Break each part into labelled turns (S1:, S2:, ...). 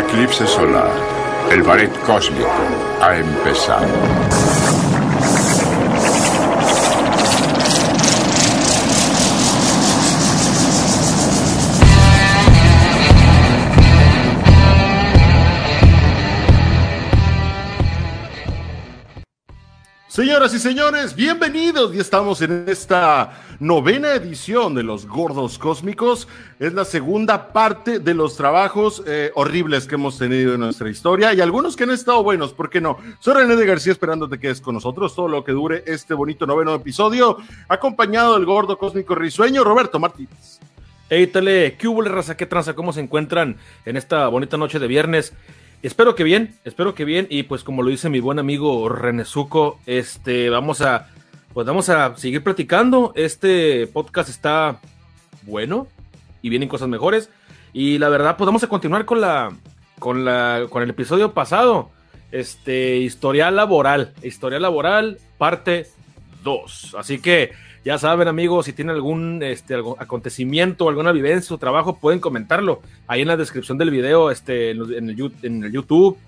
S1: eclipse solar, el ballet cósmico ha empezado.
S2: Señoras y señores, bienvenidos. Ya estamos en esta novena edición de Los Gordos Cósmicos. Es la segunda parte de los trabajos eh, horribles que hemos tenido en nuestra historia y algunos que han estado buenos, ¿por qué no? Soy René de García esperando que quedes con nosotros todo lo que dure este bonito noveno episodio, acompañado del Gordo Cósmico Risueño, Roberto Martínez.
S3: Hey, tele, ¿qué hubo, raza? ¿Qué tranza? ¿Cómo se encuentran en esta bonita noche de viernes? Espero que bien, espero que bien. Y pues como lo dice mi buen amigo Renezuco, este, vamos a, pues vamos a seguir platicando. Este podcast está bueno y vienen cosas mejores. Y la verdad, pues vamos a continuar con la, con la, con el episodio pasado. Este, historial laboral, historial laboral, parte 2. Así que ya saben, amigos, si tienen algún este, acontecimiento o alguna vivencia o trabajo, pueden comentarlo ahí en la descripción del video, este, en, el, en el YouTube.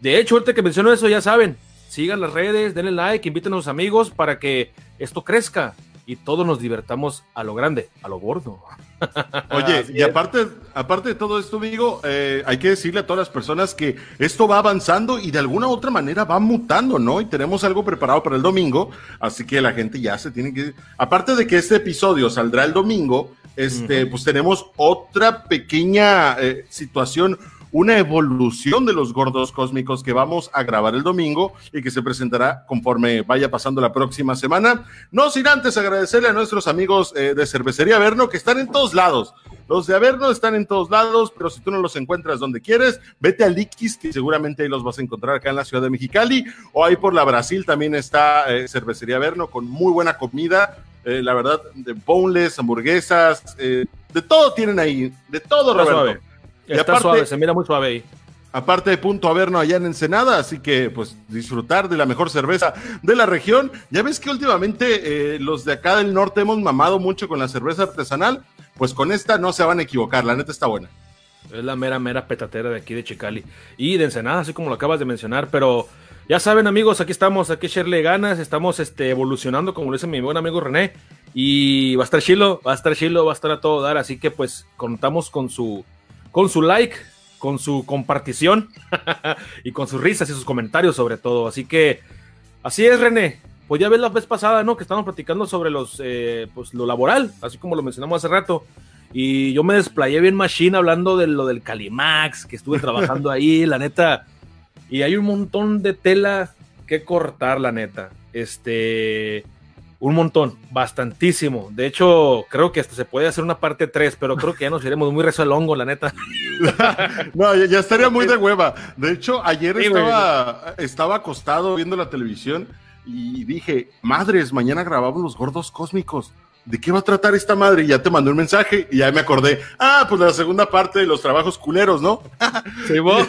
S3: De hecho, ahorita que menciono eso, ya saben, sigan las redes, denle like, inviten a sus amigos para que esto crezca y todos nos divertamos a lo grande, a lo gordo.
S2: Oye, y aparte, aparte de todo esto, amigo, eh, hay que decirle a todas las personas que esto va avanzando y de alguna u otra manera va mutando, ¿no? Y tenemos algo preparado para el domingo, así que la gente ya se tiene que... Aparte de que este episodio saldrá el domingo, este, pues tenemos otra pequeña eh, situación una evolución de los gordos cósmicos que vamos a grabar el domingo y que se presentará conforme vaya pasando la próxima semana. No sin antes agradecerle a nuestros amigos eh, de Cervecería Averno que están en todos lados. Los de Averno están en todos lados, pero si tú no los encuentras donde quieres, vete a Liquis, que seguramente ahí los vas a encontrar acá en la ciudad de Mexicali, o ahí por la Brasil también está eh, Cervecería Averno con muy buena comida, eh, la verdad, de boneless, hamburguesas, de todo tienen ahí, de todo, Roberto.
S3: Está suave, se mira muy suave ahí.
S2: Aparte de Punto Averno allá en Ensenada, así que pues disfrutar de la mejor cerveza de la región. Ya ves que últimamente eh, los de acá del norte hemos mamado mucho con la cerveza artesanal, pues con esta no se van a equivocar, la neta está buena.
S3: Es la mera, mera petatera de aquí de Chicali. Y de Ensenada, así como lo acabas de mencionar, pero ya saben amigos, aquí estamos, aquí echarle ganas, estamos este, evolucionando, como lo dice mi buen amigo René, y va a estar chilo, va a estar chilo, va a estar a todo dar, así que pues contamos con su con su like, con su compartición y con sus risas y sus comentarios sobre todo. Así que, así es, René. Pues ya ves la vez pasada, ¿no? Que estábamos platicando sobre los, eh, pues lo laboral, así como lo mencionamos hace rato. Y yo me desplayé bien machine hablando de lo del Calimax, que estuve trabajando ahí, la neta. Y hay un montón de tela que cortar, la neta. Este, un montón, bastantísimo. De hecho, creo que hasta se puede hacer una parte 3, pero creo que ya nos iremos muy rezo al hongo, la neta.
S2: no, ya, estaría muy de hueva. De hecho, ayer estaba, estaba acostado viendo la televisión y dije, madres, mañana grabamos los gordos cósmicos. ¿De qué va a tratar esta madre? Y ya te mandé un mensaje y ya me acordé, ah, pues la segunda parte de los trabajos culeros, ¿no? Sí, vos.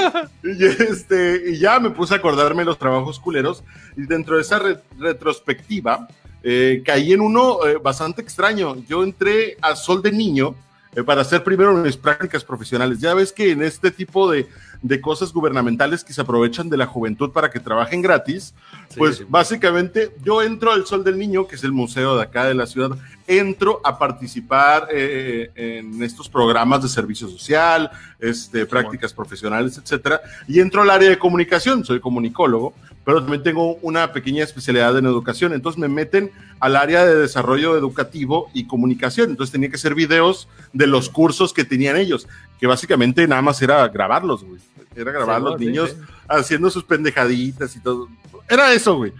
S2: y, este, y ya me puse a acordarme de los trabajos culeros y dentro de esa retrospectiva eh, caí en uno eh, bastante extraño. Yo entré a Sol de Niño eh, para hacer primero mis prácticas profesionales. Ya ves que en este tipo de, de cosas gubernamentales que se aprovechan de la juventud para que trabajen gratis, pues básicamente yo entro al Sol del Niño, que es el museo de acá de la ciudad, entro a participar eh, en estos programas de servicio social, este, prácticas profesionales, etcétera, y entro al área de comunicación, soy comunicólogo, pero también tengo una pequeña especialidad en educación, entonces me meten al área de desarrollo educativo y comunicación, entonces tenía que hacer videos de los cursos que tenían ellos, que básicamente nada más era grabarlos, güey, era grabar a los niños haciendo sus pendejaditas y todo, era eso, güey.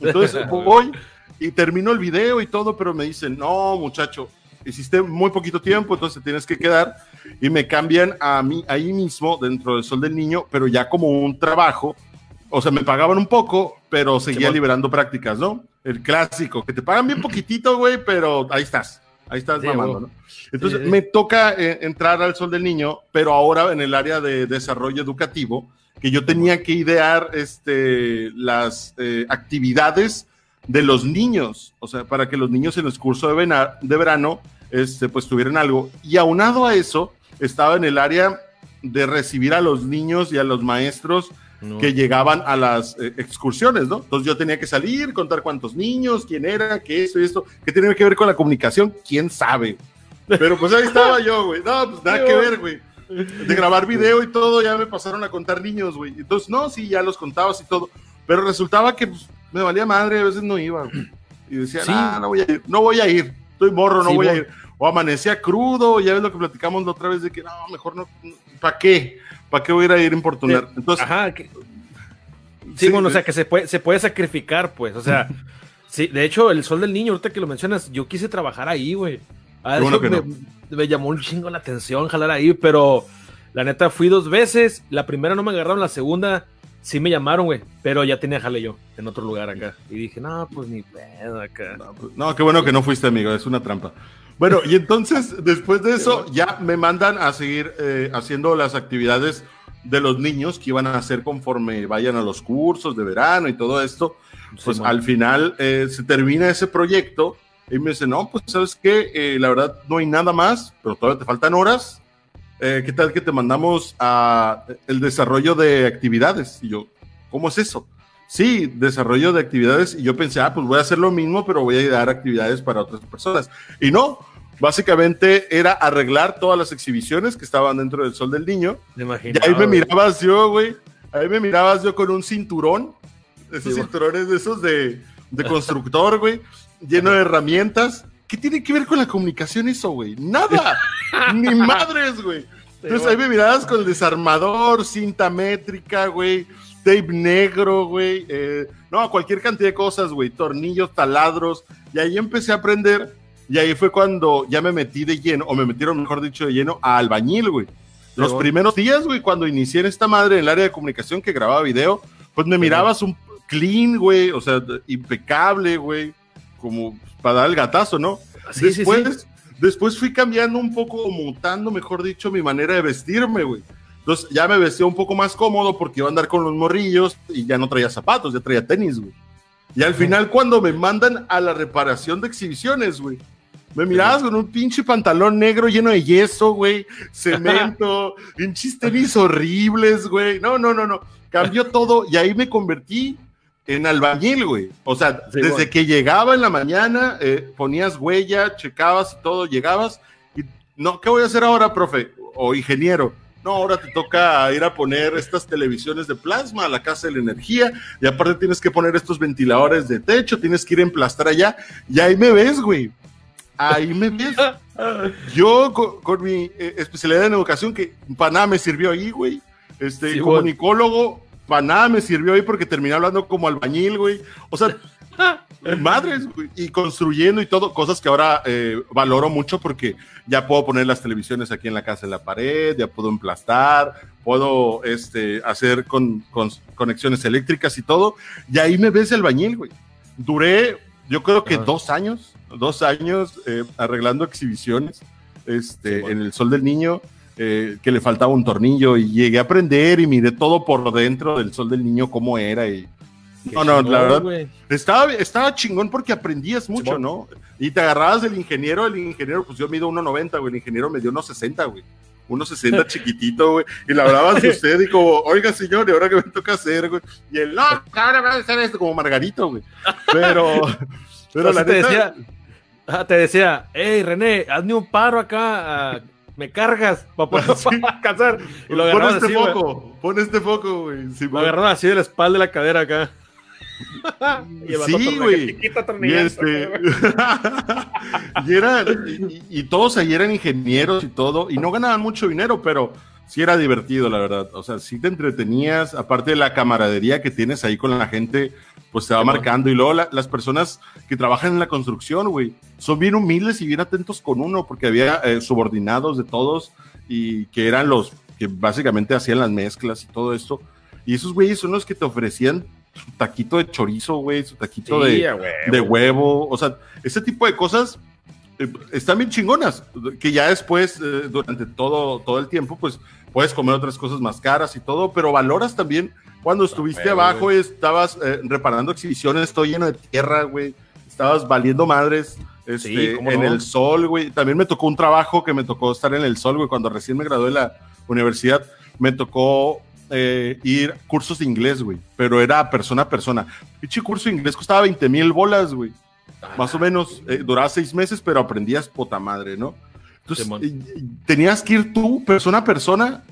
S2: Entonces voy y termino el video y todo, pero me dicen, no, muchacho, hiciste muy poquito tiempo, entonces tienes que quedar y me cambian a mí ahí mismo dentro del Sol del Niño, pero ya como un trabajo, o sea, me pagaban un poco, pero seguía liberando prácticas, ¿no? El clásico, que te pagan bien poquitito, güey, pero ahí estás, ahí estás mamando, ¿no? Entonces me toca eh, entrar al Sol del Niño, pero ahora en el área de desarrollo educativo, que yo tenía que idear este, las eh, actividades de los niños, o sea, para que los niños en el curso de, de verano este, pues tuvieran algo. Y aunado a eso, estaba en el área de recibir a los niños y a los maestros
S3: No.
S2: que llegaban a las eh, excursiones, ¿no? Entonces yo tenía que salir, contar cuántos niños, quién era, qué esto y esto, que tenía que ver con la comunicación, quién sabe. Pero pues ahí estaba yo, güey. No, pues nada que ver, güey. De grabar video y todo, ya me pasaron a contar niños, güey. Entonces, no, sí, ya los contabas y todo. Pero resultaba que pues, me valía madre, a veces no iba, güey. Y decía,
S3: Sí.
S2: "Nah, no voy a ir, no voy a ir. Estoy morro, no
S3: Sí,
S2: voy a
S3: mo-
S2: ir. O amanecía crudo, ya ves lo que platicamos la otra vez de que no, mejor no. ¿Para qué? ¿Para qué voy a ir a ir a importunar? Entonces,
S3: Ajá, que- sí,
S2: Sí,
S3: bueno, o sea, que se puede, se puede sacrificar, pues, o sea, sí, de hecho, el Sol del Niño, ahorita que lo mencionas, yo quise trabajar ahí, güey. Ah,
S2: bueno que
S3: me, me llamó un chingo la atención jalar ahí, pero la neta fui dos veces, la primera no me agarraron, la segunda sí me llamaron, güey, pero ya tenía jale yo en otro lugar acá. Y dije, no, pues ni pedo acá.
S2: No, pues, no, qué bueno que no fuiste, amigo, es una trampa. Bueno, y entonces, después de eso, ya me mandan a seguir eh, haciendo las actividades de los niños que iban a hacer conforme vayan a los cursos de verano y todo esto. Pues al final eh, se termina ese proyecto y me dice, no, pues sabes qué, Eh, la verdad no hay nada más, pero todavía te faltan horas. Eh, ¿Qué tal que te mandamos a el desarrollo de actividades? Y yo, ¿cómo es eso? Sí, desarrollo de actividades. Y yo pensé, ah, pues voy a hacer lo mismo, pero voy a dar actividades para otras personas. Y no, básicamente era arreglar todas las exhibiciones que estaban dentro del Sol del Niño.
S3: Me
S2: Y
S3: imaginaba,
S2: ahí me mirabas yo, güey. Ahí me mirabas yo con un cinturón. Esos
S3: Sí,
S2: cinturones de esos de, de constructor, güey. Lleno de herramientas. ¿Qué tiene que ver con la comunicación eso, güey? Nada. Ni madres, güey. Entonces ahí me mirabas con el desarmador, cinta métrica, güey. Tape negro, güey. eh, no, cualquier cantidad de cosas, güey. Tornillos, taladros. Y ahí empecé a aprender. Y ahí fue cuando ya me metí de lleno, o me metieron, mejor dicho, de lleno a albañil, güey. Los primeros días, güey, cuando inicié en esta madre en el área de comunicación que grababa video, pues me mirabas un clean, güey, o sea, impecable, güey, como para dar el gatazo, ¿no?
S3: Sí, sí,
S2: después,
S3: sí.
S2: después fui cambiando un poco, mutando, mejor dicho, mi manera de vestirme, güey. Entonces ya me vestía un poco más cómodo porque iba a andar con los morrillos y ya no traía zapatos, ya traía tenis, güey. Y al final, cuando me mandan a la reparación de exhibiciones, güey, me mirabas con un pinche pantalón negro lleno de yeso, güey, cemento, pinches tenis horribles, güey. No, no, no, no. Cambió todo y ahí me convertí en albañil, güey. O sea,
S3: Sí,
S2: desde
S3: bueno.
S2: que llegaba en la mañana, eh, ponías huella, checabas y todo, llegabas y no, ¿qué voy a hacer ahora, profe? O ingeniero. No, ahora te toca ir a poner estas televisiones de plasma a la casa de la energía y aparte tienes que poner estos ventiladores de techo, tienes que ir a emplastar allá y ahí me ves, güey. Ahí me ves. Yo con, con mi eh, especialidad en educación, que para nada me sirvió ahí, güey. Este,
S3: Sí,
S2: comunicólogo, para nada me sirvió ahí porque terminé hablando como albañil, güey. O sea, madres, güey. Y construyendo y todo, cosas que ahora eh, valoro mucho porque ya puedo poner las televisiones aquí en la casa en la pared, ya puedo emplastar, puedo este, hacer con, con conexiones eléctricas y todo. Y ahí me ves albañil, güey. Duré, yo creo que
S3: Ajá.
S2: dos años, dos años eh, arreglando exhibiciones este,
S3: Sí, bueno.
S2: en el Sol del Niño, eh, que le faltaba un tornillo y llegué a aprender y miré todo por dentro del Sol del Niño cómo era y no, no,
S3: chingón,
S2: la verdad, estaba, estaba chingón porque aprendías mucho. ¿no? Y te agarrabas del ingeniero, el ingeniero, pues yo mido 1.90, güey, el ingeniero me dio 1.60, güey. 1.60 chiquitito, güey. Y le hablabas de usted y como, oiga, señor, ¿y ahora qué me toca hacer, güey? Y él, no, ahora va a hacer esto como Margarito, güey. Pero, pero
S3: O
S2: la
S3: te
S2: neta,
S3: decía, te decía, hey René, hazme un paro acá, me cargas para poder
S2: Sí.
S3: alcanzar. Y lo
S2: pon
S3: agarraba
S2: este
S3: así,
S2: foco, pon este foco, güey. Sí,
S3: Lo así de la espalda de la cadera acá.
S2: Sí, güey. Y, este, y, eran, y, y todos ahí eran ingenieros y todo, y no ganaban mucho dinero, pero sí era divertido, la verdad. O sea, sí te entretenías, aparte de la camaradería que tienes ahí con la gente, pues te va marcando. Y luego la- las personas que trabajan en la construcción, güey, son bien humildes y bien atentos con uno, porque había eh, subordinados de todos y que eran los que básicamente hacían las mezclas y todo esto. Y esos güeyes son los que te ofrecían su taquito de chorizo, güey, su taquito de,
S3: Sí, huevo.
S2: de huevo, o sea, ese tipo de cosas eh, están bien chingonas, que ya después, eh, durante todo, todo el tiempo, pues puedes comer otras cosas más caras y todo, pero valoras también cuando estuviste abajo y estabas eh, reparando exhibiciones, todo lleno de tierra, güey, estabas valiendo madres. Este,
S3: Sí, cómo
S2: en
S3: no.
S2: el sol, güey. También me tocó un trabajo que me tocó estar en el sol, güey, cuando recién me gradué de la universidad, me tocó eh, ir cursos de inglés, güey, pero era persona a persona. Pinche curso de inglés costaba 20 mil bolas, güey. Más o menos, eh, duraba seis meses, pero aprendías puta madre, ¿no? Entonces, eh, tenías que ir tú, persona a persona,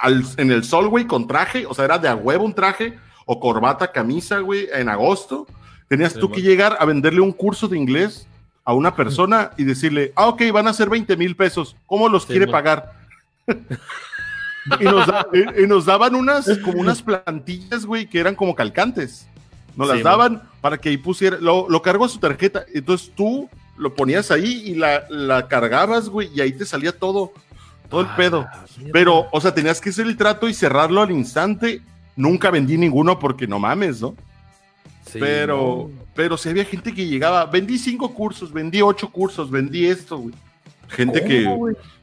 S2: al, en el sol, güey, con traje, o sea, era de a huevo un traje, o corbata, camisa, güey, en agosto. Tenías tú que llegar a venderle un curso de inglés a una persona y decirle, ah, ok, van a ser 20 mil pesos, ¿cómo los quiere pagar? y, nos daban unas, como unas plantillas, güey, que eran como calcantes. Nos las daban para que ahí pusiera, lo, lo cargó a su tarjeta, entonces tú lo ponías ahí y la, la cargabas, güey, y ahí te salía todo, todo el pedo. Pero, o sea, tenías que hacer el trato y cerrarlo al instante. Nunca vendí ninguno porque no mames, ¿no? pero, pero si había gente que llegaba, vendí cinco cursos, vendí ocho cursos, vendí esto, güey. Gente que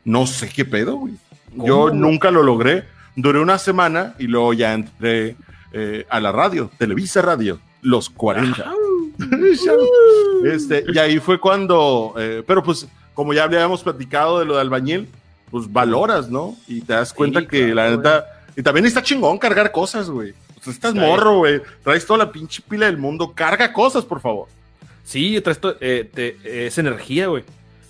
S2: no sé qué pedo, güey. Yo nunca lo logré. Duré una semana y luego ya entré eh, a la radio, Televisa Radio, los 40. este, y ahí fue cuando, eh, pero pues como ya habíamos platicado de lo de albañil, pues valoras, ¿no? Y te das cuenta que la neta, y también está chingón cargar cosas, güey. Pues estás morro, güey. Traes toda la pinche pila del mundo. Carga cosas, por favor.
S3: Sí, traes toda eh, esa energía, güey.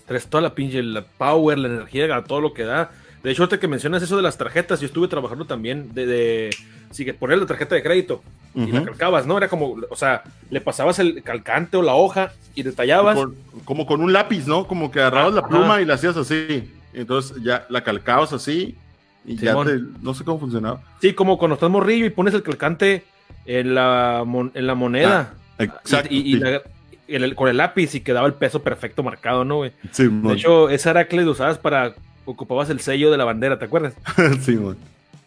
S3: Traes toda la pinche la power, la energía, todo lo que da. De hecho, ahorita que mencionas eso de las tarjetas, yo estuve trabajando también de, de sí, que poner la tarjeta de crédito y la calcabas, ¿no? Era como, o sea, le pasabas el calcante o la hoja y detallabas.
S2: como con un lápiz, ¿no? Como que agarrabas la pluma y la hacías así. Entonces ya la calcabas así y ya no sé cómo funcionaba.
S3: Sí, como cuando estás morrillo y pones el calcante en la, en la moneda.
S2: Ah, exacto.
S3: Y, con el lápiz y quedaba el peso perfecto marcado, ¿no, güey? Sí, de hecho, esa era que le usabas para. Ocupabas el sello de la bandera, ¿te acuerdas?
S2: sí, güey.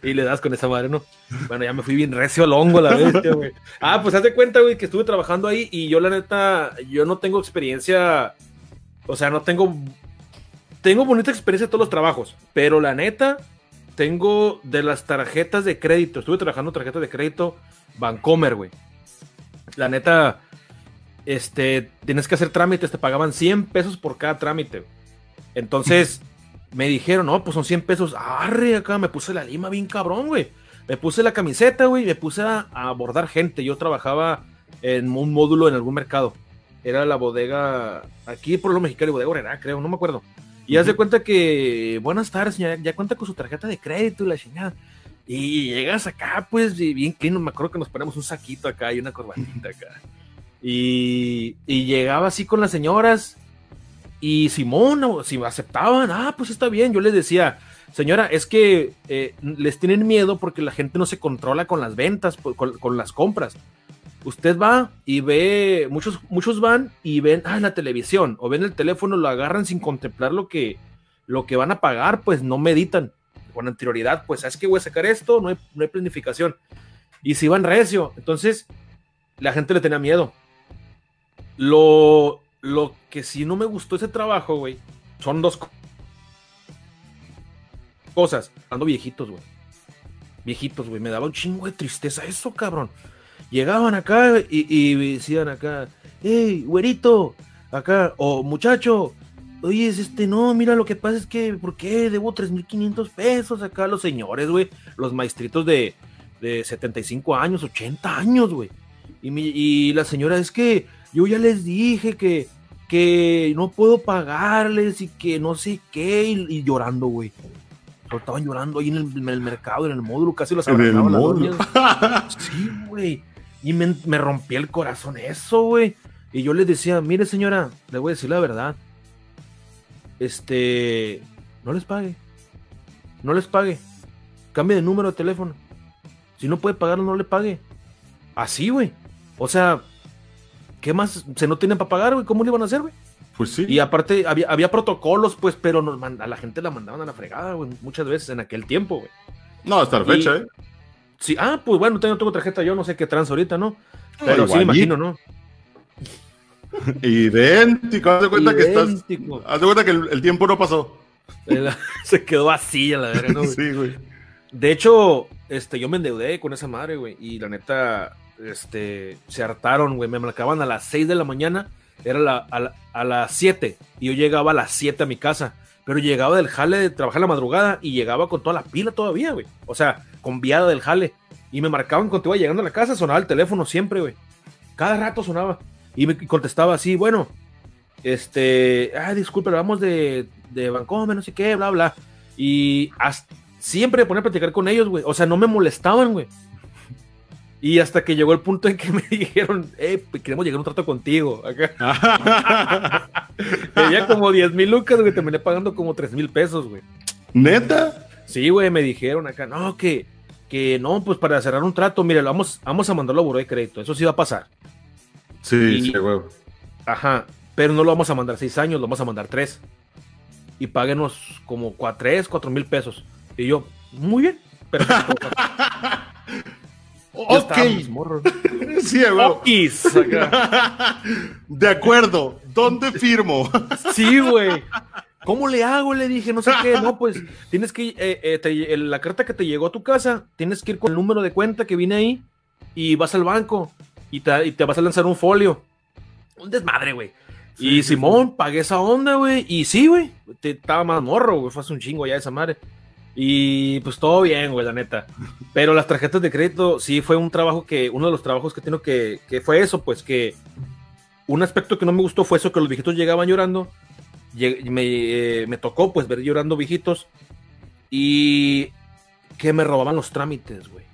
S3: Y le das con esa madre, ¿no? Bueno, ya me fui bien recio al hongo la bestia, güey. Ah, pues haz de cuenta, güey, que estuve trabajando ahí y yo, la neta, yo no tengo experiencia. O sea, no tengo. Tengo bonita experiencia en todos los trabajos, pero la neta, tengo de las tarjetas de crédito. Estuve trabajando tarjetas de crédito Bancomer, güey. La neta, este, tienes que hacer trámites, te pagaban 100 pesos por cada trámite. Entonces, me dijeron, no, pues son 100 pesos. Arre, acá me puse la lima bien cabrón, güey. Me puse la camiseta, güey, me puse a, abordar gente. Yo trabajaba en un módulo en algún mercado. Era la bodega, aquí por lo mexicano, bodega Orera, creo, no me acuerdo. Y haz de cuenta que, buenas tardes, señora, ya cuenta con su tarjeta de crédito y la chingada. Y llegas acá, pues, bien que me acuerdo que nos ponemos un saquito acá y una corbatita acá. Y, y llegaba así con las señoras. Y Simón, si aceptaban, ah, pues está bien. Yo les decía, señora, es que eh, les tienen miedo porque la gente no se controla con las ventas, con las compras usted va y ve, muchos, muchos van y ven, ah, la televisión, o ven el teléfono, lo agarran sin contemplar lo que, lo que van a pagar, pues no meditan con anterioridad, pues, ¿sabes que voy a sacar esto? No hay, no hay planificación. Y si van recio, entonces la gente le tenía miedo. Lo, lo que sí no me gustó ese trabajo, güey, son dos cosas. Ando viejitos, güey. Viejitos, güey. Me daba un chingo de tristeza eso, cabrón llegaban acá y, decían acá, hey, güerito, acá, o muchacho, oye, este, no, mira, lo que pasa es que, ¿por qué debo 3.500 pesos acá los señores, güey? Los maestritos de, de 75 años, 80 años, güey. Y, y la señora, es que yo ya les dije que, que no puedo pagarles y que no sé qué, y, llorando, güey. Estaban llorando ahí en el, mercado, en el módulo, casi los
S2: abrazaban
S3: Sí, güey. Y me, me rompí el corazón eso, güey. Y yo les decía, mire señora, le voy a decir la verdad. Este, no les pague. No les pague. Cambie de número de teléfono. Si no puede pagarlo, no le pague. Así, güey. O sea, ¿qué más? Se no tienen para pagar, güey. ¿Cómo le iban a hacer, güey?
S2: Pues sí.
S3: Y aparte, había, había protocolos, pues, pero nos, a la gente la mandaban a la fregada, güey. Muchas veces en aquel tiempo, güey.
S2: No, hasta la fecha, ¿eh?
S3: Sí, ah, pues bueno, tengo, tengo tarjeta yo, no sé qué trans ahorita, ¿no? Pero sí me imagino, ¿no?
S2: Idéntico, haz de cuenta que estás. Haz de cuenta que el, tiempo no pasó.
S3: Se quedó vacía la verdad, ¿no?
S2: Sí, güey.
S3: De hecho, este, yo me endeudé con esa madre, güey. Y la neta, este, se hartaron, güey. Me marcaban a las 6 de la mañana, era a, a las 7. Y yo llegaba a las 7 a mi casa pero llegaba del jale de trabajar la madrugada y llegaba con toda la pila todavía, güey. O sea, con viada del jale. Y me marcaban cuando iba llegando a la casa, sonaba el teléfono siempre, güey. Cada rato sonaba. Y me contestaba así, bueno, este, ah, disculpe, vamos de, de Vancouver, no sé qué, bla, bla. Y siempre me ponía a platicar con ellos, güey. O sea, no me molestaban, güey. Y hasta que llegó el punto en que me dijeron, eh, queremos llegar a un trato contigo. Acá. Tenía como 10 mil lucas, güey. Terminé pagando como 3 mil pesos, güey.
S2: ¿Neta?
S3: Sí, güey, me dijeron acá, no, que, que no, pues para cerrar un trato, mire, vamos, vamos a mandarlo a buró de crédito. Eso sí va a pasar.
S2: Sí, sí, güey.
S3: Ajá, pero no lo vamos a mandar 6 años, lo vamos a mandar 3. Y páguenos como 3, 4 mil pesos. Y yo, muy bien. Pero
S2: Ok. Sí, De acuerdo. ¿Dónde firmo?
S3: Sí, güey. ¿Cómo le hago? Le dije, no sé qué. No, pues tienes que. Eh, eh, la carta que te llegó a tu casa, tienes que ir con el número de cuenta que viene ahí y vas al banco y te, vas a lanzar un folio. Un desmadre, güey. y Simón, pagué esa onda, güey. Y sí, güey. Estaba más morro, güey. Fue hace un chingo ya esa madre. Y pues todo bien, güey, la neta. Pero las tarjetas de crédito sí fue un trabajo que, uno de los trabajos que tengo que, que fue eso, pues que un aspecto que no me gustó fue eso, que los viejitos llegaban llorando. Me, eh, me tocó pues ver llorando viejitos y que me robaban los trámites, güey.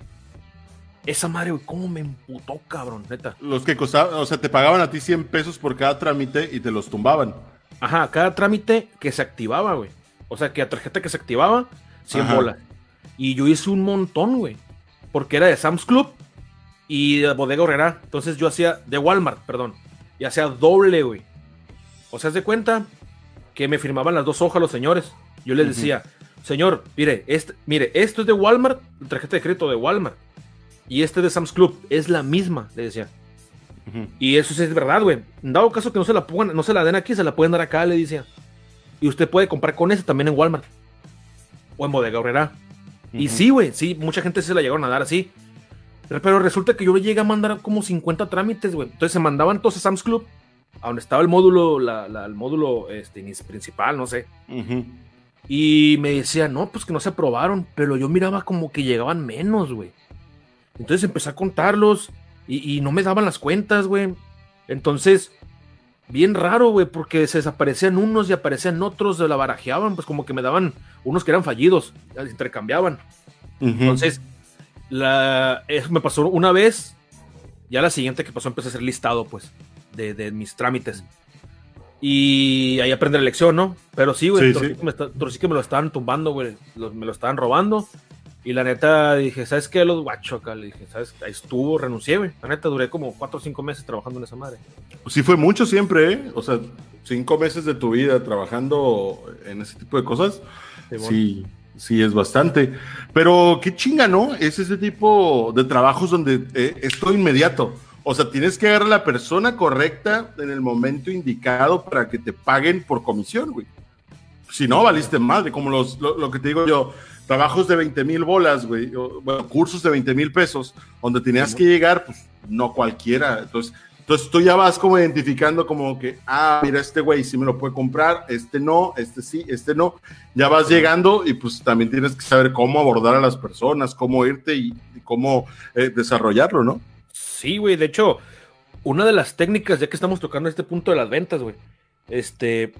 S3: Esa madre, güey, cómo me emputó, cabrón, neta.
S2: Los que costaban, o sea, te pagaban a ti 100 pesos por cada trámite y te los tumbaban.
S3: Ajá, cada trámite que se activaba, güey. O sea, que la tarjeta que se activaba 100 bolas. Y yo hice un montón, güey. Porque era de Sam's Club y de Bodega Horrera. Entonces yo hacía, de Walmart, perdón. Y hacía doble, güey. O sea, de cuenta que me firmaban las dos hojas los señores. Yo les decía, señor, mire, este, mire, esto es de Walmart, tarjeta de crédito de Walmart. Y este de Sam's Club es la misma, le decía. Y eso es verdad, güey. Dado caso que no se la pongan, no se la den aquí, se la pueden dar acá, le decía. Y usted puede comprar con ese también en Walmart o en Bodega Horrera. Y sí, güey, sí, mucha gente se la llegaron a dar así. Pero resulta que yo le llegué a mandar como 50 trámites, güey. Entonces se mandaban todos a Sam's Club, a donde estaba el módulo, la, el módulo este, principal, no sé. Y me decía, no, pues que no se aprobaron, pero yo miraba como que llegaban menos, güey. Entonces empecé a contarlos y, y no me daban las cuentas, güey. Entonces bien raro, güey, porque se desaparecían unos y aparecían otros, de la barajeaban, pues como que me daban unos que eran fallidos, intercambiaban. Entonces, la, eso me pasó una vez, ya la siguiente que pasó empecé a hacer listado, pues, de, mis trámites. Y ahí aprende la lección, ¿no? Pero sí, güey, sí, sí. que me lo estaban tumbando, güey, me lo estaban robando. Y la neta dije, ¿sabes qué? Los guacho acá. Le dije, ¿sabes? Ahí estuvo, renuncié, güey. La neta duré como cuatro o cinco meses trabajando en esa madre.
S2: Sí, fue mucho siempre, ¿eh? O sea, cinco meses de tu vida trabajando en ese tipo de cosas. Sí, sí, es bastante. Pero qué chinga, ¿no? Es ese tipo de trabajos donde eh, es todo inmediato. O sea, tienes que agarrar a la persona correcta en el momento indicado para que te paguen por comisión, güey. Si no, valiste madre, como los, lo que te digo yo trabajos de 20 mil bolas, güey, bueno, cursos de 20 mil pesos, donde tenías que llegar, pues no cualquiera. Entonces, entonces tú ya vas como identificando como que, ah, mira, este güey sí me lo puede comprar, este no, este sí, este no. Ya vas llegando y pues también tienes que saber cómo abordar a las personas, cómo irte y, cómo eh, desarrollarlo, ¿no?
S3: Sí, güey, de hecho, una de las técnicas, ya que estamos tocando este punto de las ventas, güey, este,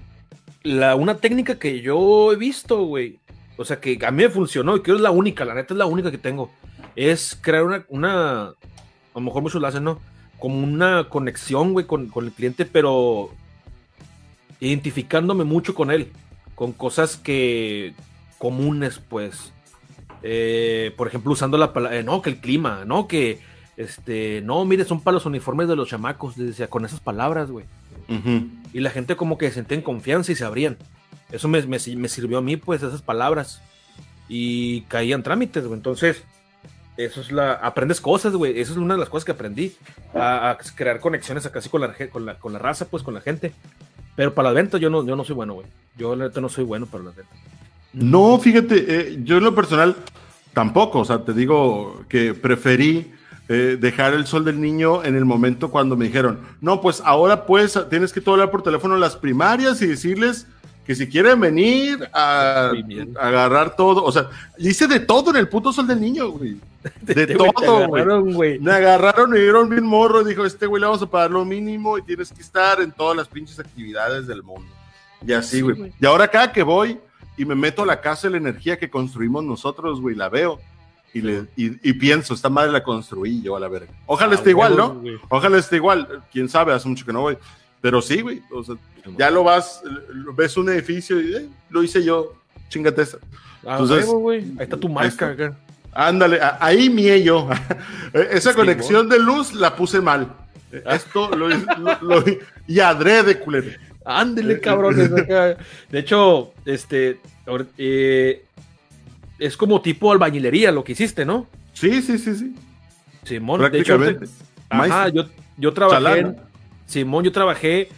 S3: la, una técnica que yo he visto, güey, o sea, que a mí me funcionó y que es la única, la neta es la única que tengo. Es crear una, una a lo mejor muchos lo hacen, ¿no? Como una conexión, güey, con, el cliente, pero identificándome mucho con él, con cosas que comunes, pues. Eh, por ejemplo, usando la palabra, eh, no, que el clima, no, que, este, no, mire, son para los uniformes de los chamacos, decía, con esas palabras, güey. Y la gente como que se sentía en confianza y se abrían. Eso me, me, sirvió a mí, pues, esas palabras. Y caían trámites, güey. Entonces, eso es la. Aprendes cosas, güey. Eso es una de las cosas que aprendí. A, crear conexiones casi con la, con, la, con la raza, pues, con la gente. Pero para las ventas yo no, yo no soy bueno, güey. Yo la no soy bueno para las ventas.
S2: No, fíjate, eh, yo en lo personal tampoco. O sea, te digo que preferí eh, dejar el sol del niño en el momento cuando me dijeron, no, pues ahora pues tienes que todo hablar por teléfono en las primarias y decirles que si quieren venir a, a agarrar todo, o sea, hice de todo en el puto sol del niño, güey. De, todo, güey. Me agarraron y dieron bien morro. Dijo, este güey le vamos a pagar lo mínimo y tienes que estar en todas las pinches actividades del mundo. Y así, güey. y ahora cada que voy y me meto a la casa de la energía que construimos nosotros, güey, la veo. Y, le, y, pienso, esta madre la construí yo a la verga. Ojalá ah, esté igual, ¿no? Ojalá esté igual. Quién sabe, hace mucho que no voy. Pero sí, güey. O sea, ya lo vas, ves un edificio y eh, lo hice yo. Chingate esa.
S3: Ah, Entonces, ahí está tu marca. Acá.
S2: Ándale, ahí mié yo. Esa conexión de luz la puse mal. Esto lo, lo, y adrede, culero.
S3: Ándele, eh, cabrones. De hecho, este eh, es como tipo albañilería lo que hiciste, ¿no?
S2: Sí, sí, sí, sí.
S3: Simón, de hecho, ajá, yo, yo trabajé Simón, yo trabajé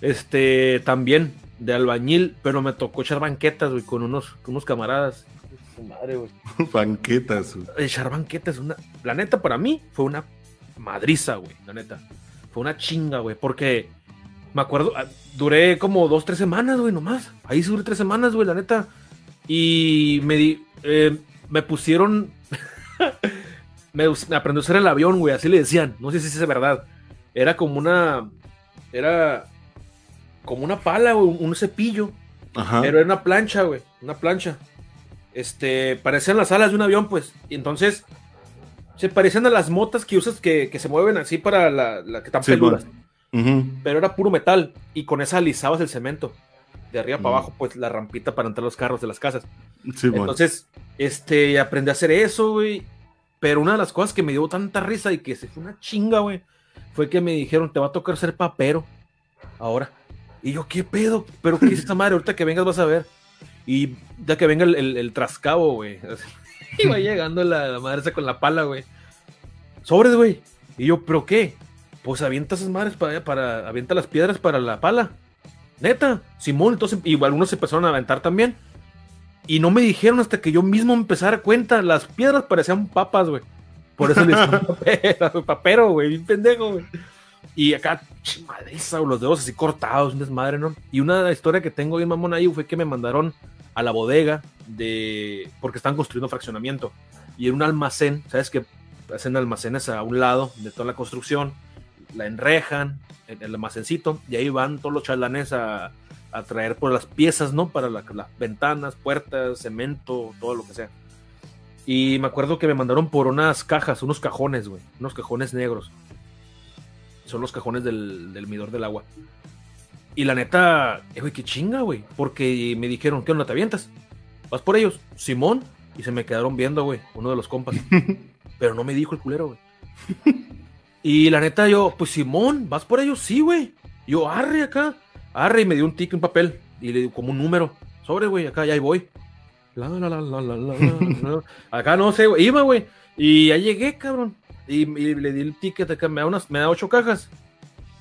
S3: este también de albañil, pero me tocó echar banquetas, güey, con unos, con unos camaradas
S2: madre, güey. banquetas.
S3: Echar banquetas, una. La neta, para mí fue una madriza, güey. La neta. Fue una chinga, güey. Porque me acuerdo, ah, duré como dos, tres semanas, güey, nomás. Ahí duré tres semanas, güey, la neta. Y me di, eh, me pusieron. me, me aprendió a hacer el avión, güey, así le decían. No sé si es verdad. Era como una. Era como una pala, güey, un cepillo. Ajá. Pero era una plancha, güey. Una plancha este, parecían las alas de un avión, pues. Y entonces, se parecían a las motas que usas que, se mueven así para la, que están peludas. Pero era puro metal y con esa alisabas el cemento. De arriba para abajo, pues la rampita para entrar los carros de las casas. Entonces, este, aprendí a hacer eso, güey. Pero una de las cosas que me dio tanta risa y que se fue una chinga, güey, fue que me dijeron, te va a tocar ser papero ahora. Y yo, ¿qué pedo? ¿Pero qué es esta madre? Ahorita que vengas vas a ver. Y ya que venga el, el, trascabo, güey. Va llegando la, madre esa con la pala, güey. Sobres, güey. Y yo, ¿pero qué? Pues avienta esas madres para, para. Avienta las piedras para la pala. Neta, Simón, entonces, y algunos se empezaron a aventar también. Y no me dijeron hasta que yo mismo empezara a dar cuenta. Las piedras parecían papas, güey. Por eso le papero, papero, güey, bien pendejo, güey. Y acá, madriza, los dedos así cortados, un desmadre, ¿no? Y una historia que tengo bien mamón ahí fue que me mandaron a la bodega de porque están construyendo fraccionamiento y en un almacén, sabes que hacen almacenes a un lado de toda la construcción, la enrejan en el almacencito y ahí van todos los chalanes a, a traer por las piezas, ¿no? Para las ventanas, puertas, cemento, todo lo que sea. Y me acuerdo que me mandaron por unas cajas, unos cajones, güey, unos cajones negros. Son los cajones del, del midor del agua. Y la neta, eh, güey, qué chinga, güey. Porque me dijeron, ¿qué onda te avientas? ¿Vas por ellos? Simón. Y se me quedaron viendo, güey, uno de los compas. Pero no me dijo el culero, güey. y la neta, yo, pues Simón, ¿vas por ellos? Sí, güey. Yo, arre acá. Arre, y me dio un tic, un papel. Y le dio como un número. Sobre, güey, acá ya ahí voy. La, la, la, la, la, la, Acá no sé, güey. Iba, güey. Y ya llegué, cabrón. Y, le di el ticket acá. Me da, unas, me da ocho cajas.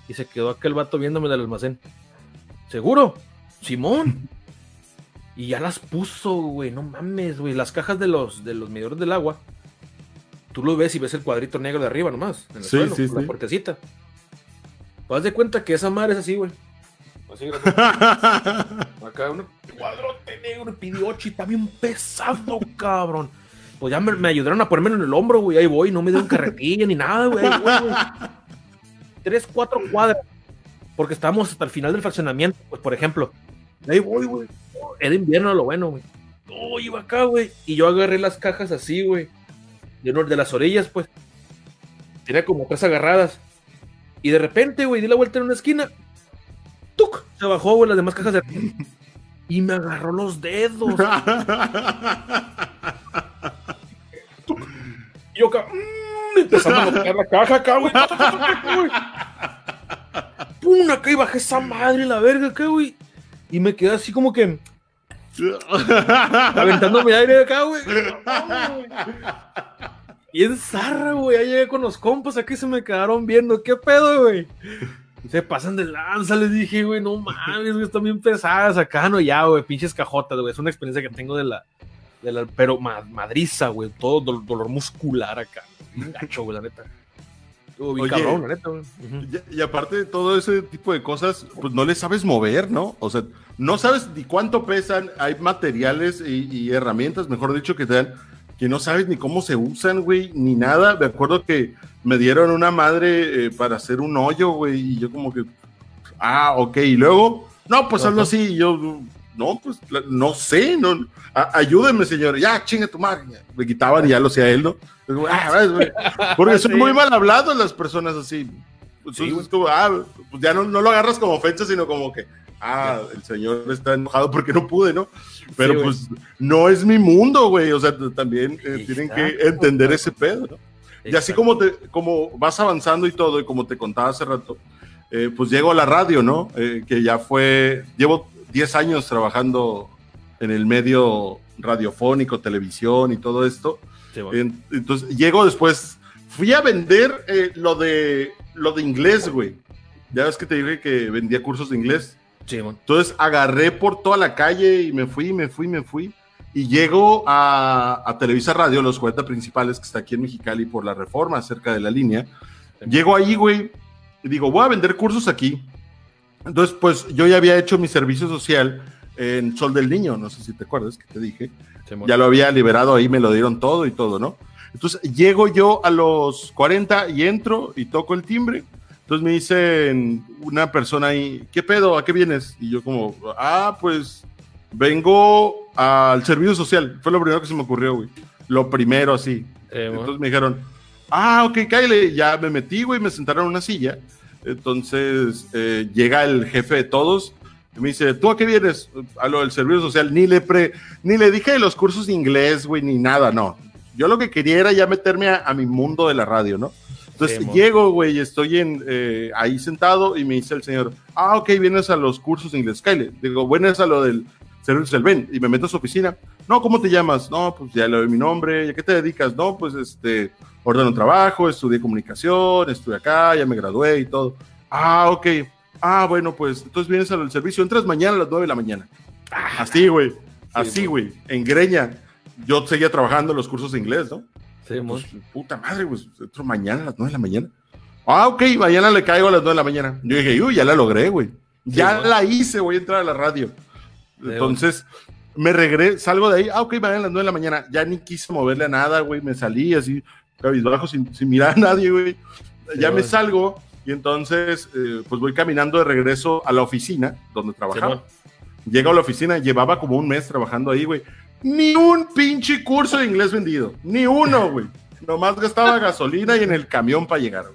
S3: Y se quedó aquel vato viéndome del almacén. ¿Seguro? Simón. Y ya las puso, güey. No mames, güey. Las cajas de los, de los medidores del agua. Tú lo ves y ves el cuadrito negro de arriba nomás. En el
S2: sí,
S3: suelo,
S2: sí,
S3: la
S2: sí.
S3: puertecita. Pues de cuenta que esa madre es así, güey. Así, Acá un cuadrote negro, pidió y está bien pesado, cabrón. Pues ya me, me, ayudaron a ponerme en el hombro, güey. Ahí voy, no me dieron carretilla ni nada, güey. Ahí voy, güey tres, cuatro cuadras, porque estábamos hasta el final del fraccionamiento, pues por ejemplo, ahí voy, güey, era invierno lo bueno, güey, no, iba acá, güey, y yo agarré las cajas así, güey, de, de las orillas, pues, tenía como tres agarradas, y de repente, güey, di la vuelta en una esquina, ¡tuc! Se bajó, güey, las demás cajas de... Y me agarró los dedos. y yo acá... Mm, empezando a tocar la caja acá, güey. Pum, acá y bajé esa madre, la verga acá, güey. Y me quedé así como que. aventándome aire acá, güey. Y en zarra, güey. Ahí llegué con los compas aquí se me quedaron viendo. ¿Qué pedo, güey? Se pasan de lanza, les dije, güey, no mames, güey, están bien pesadas acá, no, ya, güey, pinches cajotas, güey, es una experiencia que tengo de la, de la pero madriza, güey, todo dolor muscular acá gacho, güey, la neta.
S2: Oye, y, y, aparte de todo ese tipo de cosas, pues no le sabes mover, ¿no? O sea, no sabes ni cuánto pesan, hay materiales y, herramientas, mejor dicho, que te dan, que no sabes ni cómo se usan, güey, ni nada. Me acuerdo que me dieron una madre eh, para hacer un hoyo, güey, y yo como que, ah, ok, y luego, no, pues hazlo así, y yo, no, pues no sé, no, ayúdenme, señor, ya, chinga tu madre. Me quitaban y ya lo hacía él, ¿no? Ah, porque son muy mal hablados las personas así. Ah, pues ya no, no, lo agarras como ofensa, sino como que, ah, el señor está enojado porque no pude, ¿no? Pero pues no es mi mundo, güey. O sea, también eh, tienen que entender ese pedo, ¿no? Y así como, te, como vas avanzando y todo, y como te contaba hace rato, eh, pues llego a la radio, ¿no? Eh, que ya fue, llevo 10 años trabajando en el medio radiofónico, televisión y todo esto. Entonces llego después, fui a vender eh, lo, de, lo de inglés, güey. Ya ves que te dije que vendía cursos de inglés. Entonces agarré por toda la calle y me fui, me fui, me fui. Y llego a, a Televisa Radio, los 40 principales, que está aquí en Mexicali por la reforma, cerca de la línea. Llego ahí, güey, y digo, voy a vender cursos aquí. Entonces, pues yo ya había hecho mi servicio social en Sol del Niño, no sé si te acuerdas que te dije. ya lo había liberado ahí, me lo dieron todo y todo, ¿no? Entonces llego yo a los 40 y entro y toco el timbre. Entonces me dicen una persona ahí, ¿qué pedo? ¿A qué vienes? Y yo como, ah, pues vengo al servicio social. Fue lo primero que se me ocurrió, güey. Lo primero así. Entonces me dijeron, ah, ok, cállate. Ya me metí, güey, me sentaron en una silla. Entonces eh, llega el jefe de todos y me dice, ¿tú a qué vienes? A lo del servicio social. Ni le, pre, ni le dije de los cursos de inglés, güey, ni nada, no. Yo lo que quería era ya meterme a, mi mundo de la radio, ¿no? Entonces llego, güey, estoy en, eh, ahí sentado y me dice el señor, ah, ok, vienes a los cursos de inglés. Kyle. Digo, bueno, a lo del servicio social. Ven, y me meto a su oficina. No, ¿cómo te llamas? No, pues ya le doy mi nombre. ¿Y a qué te dedicas? No, pues este, ordeno trabajo, estudié comunicación, estudié acá, ya me gradué y todo. Ah, ok. Ah, bueno, pues entonces vienes al servicio, entras mañana a las 9 de la mañana. Ah, así, güey. Así, güey. En Greña. Yo seguía trabajando en los cursos de inglés, ¿no? Sí, pues, puta madre, pues entro mañana a las 9 de la mañana. Ah, ok, mañana le caigo a las 9 de la mañana. Yo dije, uy, ya la logré, güey. Ya la hice, voy a entrar a la radio. Entonces, me regresé, salgo de ahí. Ah, ok, mañana a las 9 de la mañana. Ya ni quise moverle a nada, güey. Me salí así, cabizbajo, sin, sin mirar a nadie, güey. ya me salgo y entonces, eh, pues voy caminando de regreso a la oficina donde trabajaba. Llego a la oficina, llevaba como un mes trabajando ahí, güey. Ni un pinche curso de inglés vendido. Ni uno, güey. Nomás gastaba gasolina y en el camión para llegar.